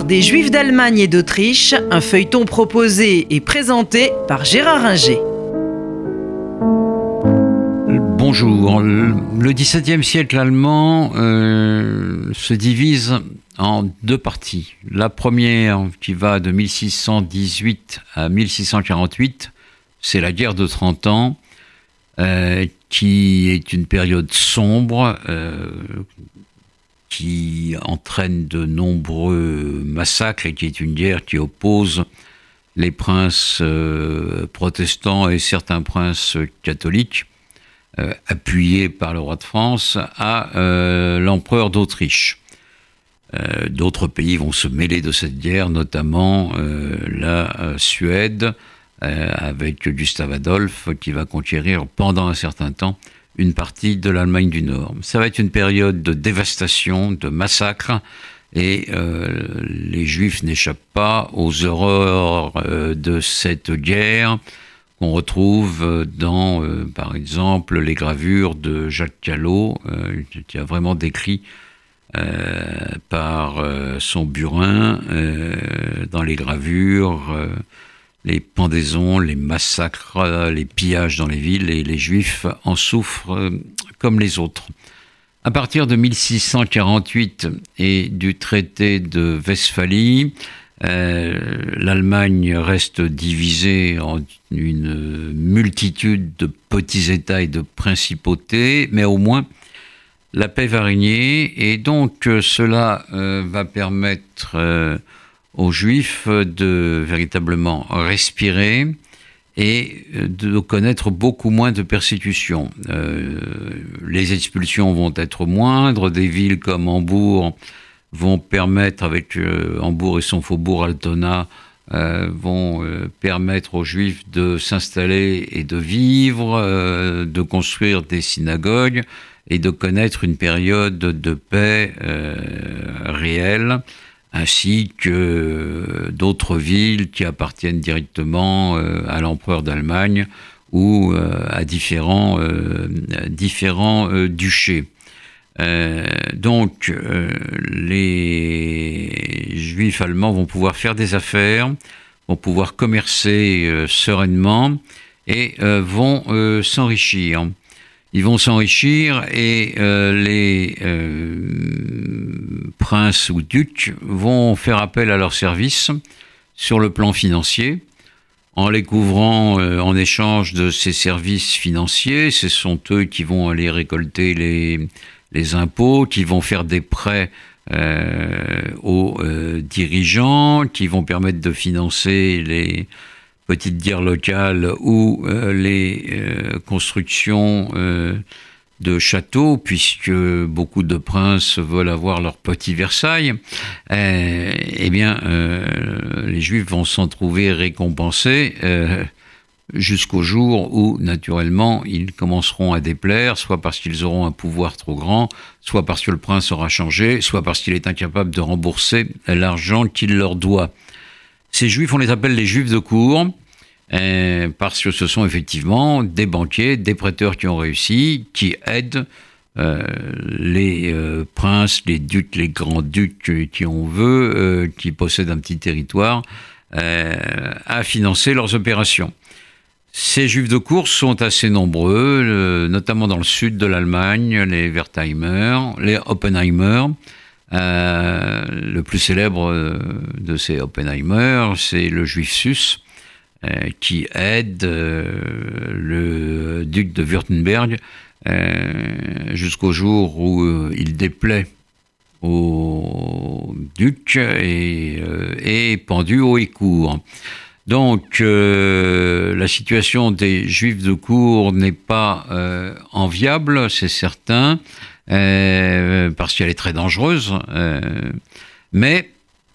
Des Juifs d'Allemagne et d'Autriche, un feuilleton proposé et présenté par Gérard Inger. Bonjour. Le XVIIe siècle allemand euh, se divise en deux parties. La première, qui va de 1618 à 1648, c'est la guerre de 30 ans, euh, qui est une période sombre, euh, qui entraîne de nombreux massacres et qui est une guerre qui oppose les princes euh, protestants et certains princes catholiques, euh, appuyés par le roi de France, à euh, l'empereur d'Autriche. D'autres pays vont se mêler de cette guerre, notamment la Suède, avec Gustave Adolphe, qui va conquérir pendant un certain temps une partie de l'Allemagne du Nord. Ça va être une période de dévastation, de massacre, et euh, les Juifs n'échappent pas aux horreurs euh, de cette guerre qu'on retrouve dans, euh, par exemple, les gravures de Jacques Callot, qui a vraiment décrit par son burin dans les gravures les pendaisons, les massacres, les pillages dans les villes, et les Juifs en souffrent euh, comme les autres. À partir de 1648 et du traité de Westphalie, euh, l'Allemagne reste divisée en une multitude de petits États et de principautés, mais au moins la paix va régner et donc euh, cela va permettre aux Juifs de véritablement respirer et de connaître beaucoup moins de persécutions. Euh, les expulsions vont être moindres, des villes comme Hambourg vont permettre, avec euh, Hambourg et son faubourg Altona, euh, vont permettre aux Juifs de s'installer et de vivre, de construire des synagogues et de connaître une période de paix réelle ainsi que d'autres villes qui appartiennent directement euh, à l'empereur d'Allemagne ou euh, à différents, euh, différents duchés. donc, les juifs allemands vont pouvoir faire des affaires, vont pouvoir commercer sereinement et vont s'enrichir ils vont s'enrichir et euh, les euh, princes ou ducs vont faire appel à leurs services sur le plan financier. En les couvrant euh, en échange de ces services financiers, ce sont eux qui vont aller récolter les, impôts, qui vont faire des prêts aux dirigeants, qui vont permettre de financer les, petites guerres locales ou euh, les euh, constructions euh, de châteaux, puisque beaucoup de princes veulent avoir leur petit Versailles, eh bien, les Juifs vont s'en trouver récompensés jusqu'au jour où, naturellement, ils commenceront à déplaire, soit parce qu'ils auront un pouvoir trop grand, soit parce que le prince aura changé, soit parce qu'il est incapable de rembourser l'argent qu'il leur doit. Ces juifs, on les appelle les juifs de cour, euh, parce que ce sont effectivement des banquiers, des prêteurs qui ont réussi, qui aident euh, les euh, princes, les ducs, les grands-ducs qui on veut, qui possèdent un petit territoire, à financer leurs opérations. Ces juifs de course sont assez nombreux, notamment dans le sud de l'Allemagne, les Wertheimer, les Oppenheimer, le plus célèbre de ces Oppenheimer, c'est le juif Sus, qui aide euh, le duc de Württemberg jusqu'au jour où il déplaît au duc et est pendu au écourt. Donc la situation des juifs de cour n'est pas enviable, c'est certain. Euh, parce qu'elle est très dangereuse, euh, mais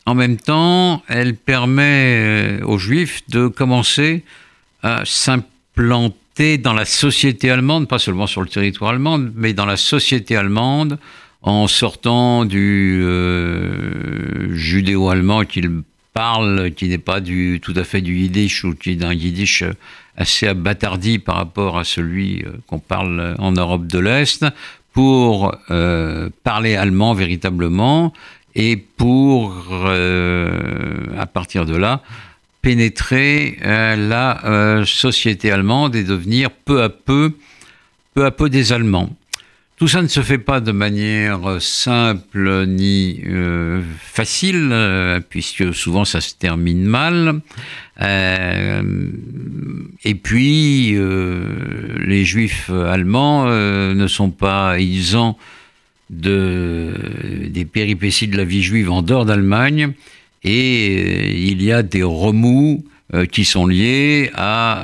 en même temps, elle permet euh, aux Juifs de commencer à s'implanter dans la société allemande, pas seulement sur le territoire allemand, mais dans la société allemande, en sortant du judéo-allemand qu'ils parlent, qui n'est pas tout à fait du yiddish ou qui est d'un yiddish assez abattardi par rapport à celui qu'on parle en Europe de l'Est, pour euh, parler allemand véritablement et pour, à partir de là, pénétrer la société allemande et devenir peu à peu, peu à peu des Allemands. Tout ça ne se fait pas de manière simple ni euh, facile, euh, puisque souvent ça se termine mal. Euh, et puis, les juifs allemands ne sont pas isents de, des péripéties de la vie juive en dehors d'Allemagne, et il y a des remous qui sont liés à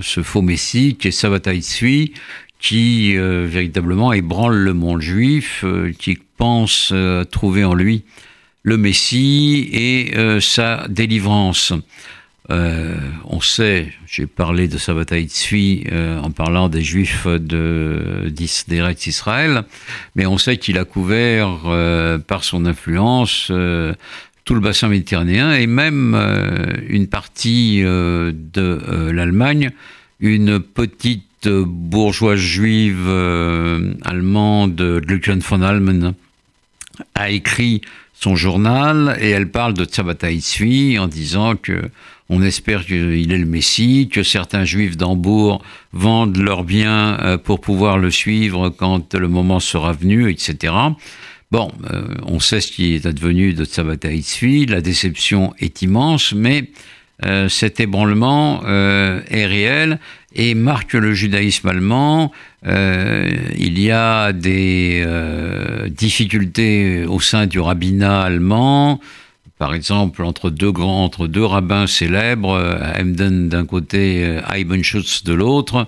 ce faux messie qui est Sabbatai Tzvi, qui euh, véritablement ébranle le monde juif, euh, qui pense euh, trouver en lui le Messie et sa délivrance. On sait, j'ai parlé de sa Tzvi en parlant des Juifs de d'Eretz Israël, mais on sait qu'il a couvert par son influence tout le bassin méditerranéen et même une partie de l'Allemagne, une petite bourgeoise juive euh, allemande, Lucian von Almen, a écrit son journal et elle parle de Tzabata en disant que on espère qu'il est le Messie, que certains juifs d'Hambourg vendent leurs biens euh, pour pouvoir le suivre quand le moment sera venu, etc. Bon, euh, on sait ce qui est advenu de Tzabata la déception est immense, mais cet ébranlement est réel et marque le judaïsme allemand. Euh, il y a des euh, difficultés au sein du rabbinat allemand, par exemple entre deux grands, entre deux rabbins célèbres, Emden d'un côté, Eibenschutz de l'autre,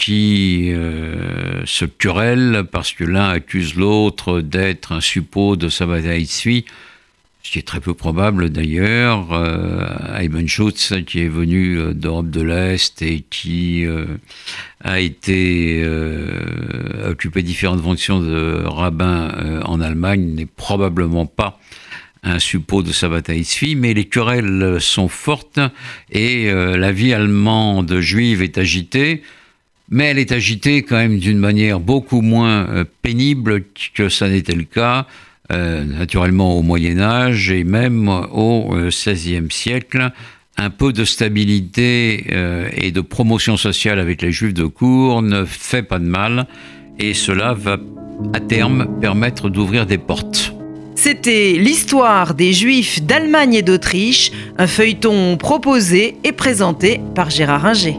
qui euh, se querellent parce que l'un accuse l'autre d'être un suppôt de Sabbat ce qui est très peu probable d'ailleurs. Euh, Schutz, qui est venu euh, d'Europe de l'Est et qui euh, a été occupé différentes fonctions de rabbin en Allemagne, n'est probablement pas un suppôt de Sabbatai mais les querelles sont fortes et la vie allemande juive est agitée mais elle est agitée quand même d'une manière beaucoup moins pénible que ça n'était le cas euh, naturellement au Moyen Âge et même au XVIe euh, siècle, un peu de stabilité euh, et de promotion sociale avec les Juifs de cour ne fait pas de mal et cela va à terme permettre d'ouvrir des portes. C'était l'histoire des Juifs d'Allemagne et d'Autriche, un feuilleton proposé et présenté par Gérard Inger.